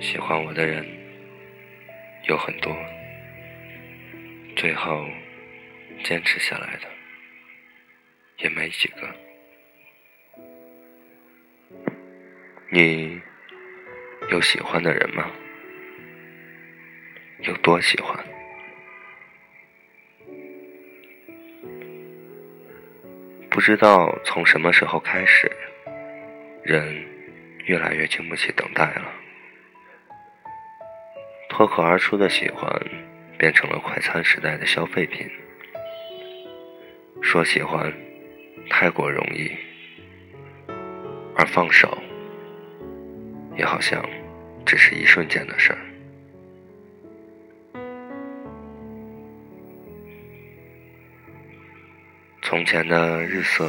喜欢我的人有很多，最后坚持下来的也没几个。你有喜欢的人吗？有多喜欢？不知道从什么时候开始，人越来越经不起等待了。脱口而出的喜欢，变成了快餐时代的消费品。说喜欢，太过容易，而放手，也好像只是一瞬间的事儿。从前的日色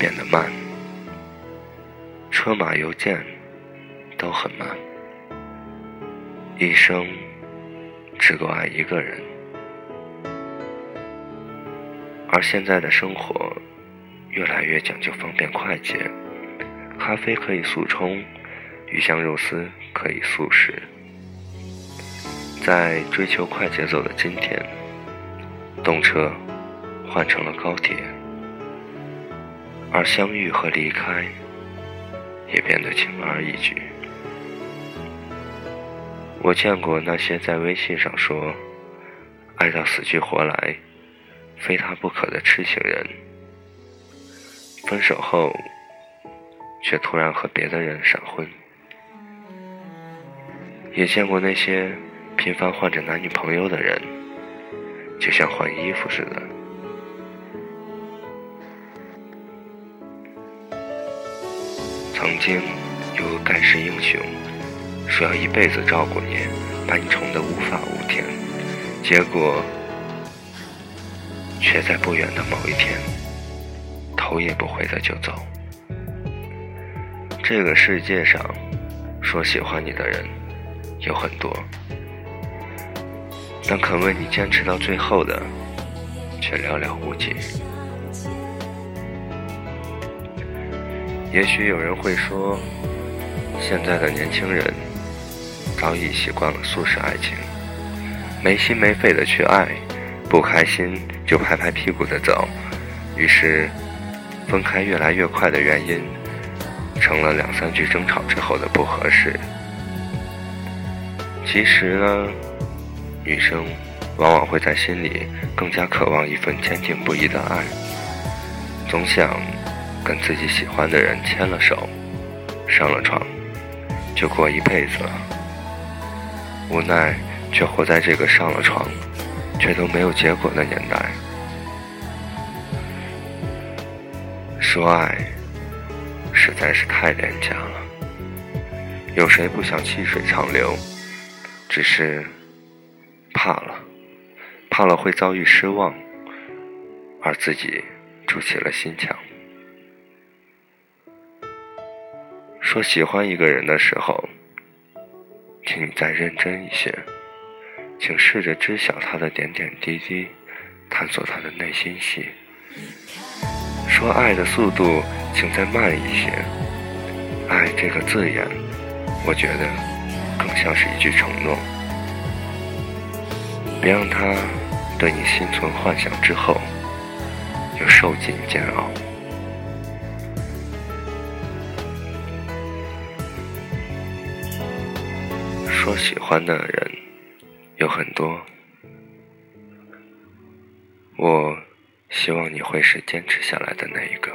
变得慢，车马邮件都很慢，一生只够爱一个人。而现在的生活越来越讲究方便快捷，咖啡可以速冲，鱼香肉丝可以速食。在追求快节奏的今天，动车。换成了高铁，而相遇和离开也变得轻而易举。我见过那些在微信上说爱到死去活来、非他不可的痴情人，分手后却突然和别的人闪婚；也见过那些频繁换着男女朋友的人，就像换衣服似的。曾经有个盖世英雄，说要一辈子照顾你，把你宠得无法无天，结果却在不远的某一天，头也不回的就走。这个世界上，说喜欢你的人有很多，但肯为你坚持到最后的，却寥寥无几。也许有人会说，现在的年轻人早已习惯了速食爱情，没心没肺的去爱，不开心就拍拍屁股的走，于是分开越来越快的原因，成了两三句争吵之后的不合适。其实呢，女生往往会在心里更加渴望一份坚定不移的爱，总想。跟自己喜欢的人牵了手，上了床，就过一辈子了。无奈，却活在这个上了床，却都没有结果的年代。说爱，实在是太廉价了。有谁不想细水长流？只是怕了，怕了会遭遇失望，而自己筑起了心墙。说喜欢一个人的时候，请你再认真一些，请试着知晓他的点点滴滴，探索他的内心戏。说爱的速度，请再慢一些。爱这个字眼，我觉得更像是一句承诺。别让他对你心存幻想之后，又受尽煎熬。说喜欢的人有很多，我希望你会是坚持下来的那一个。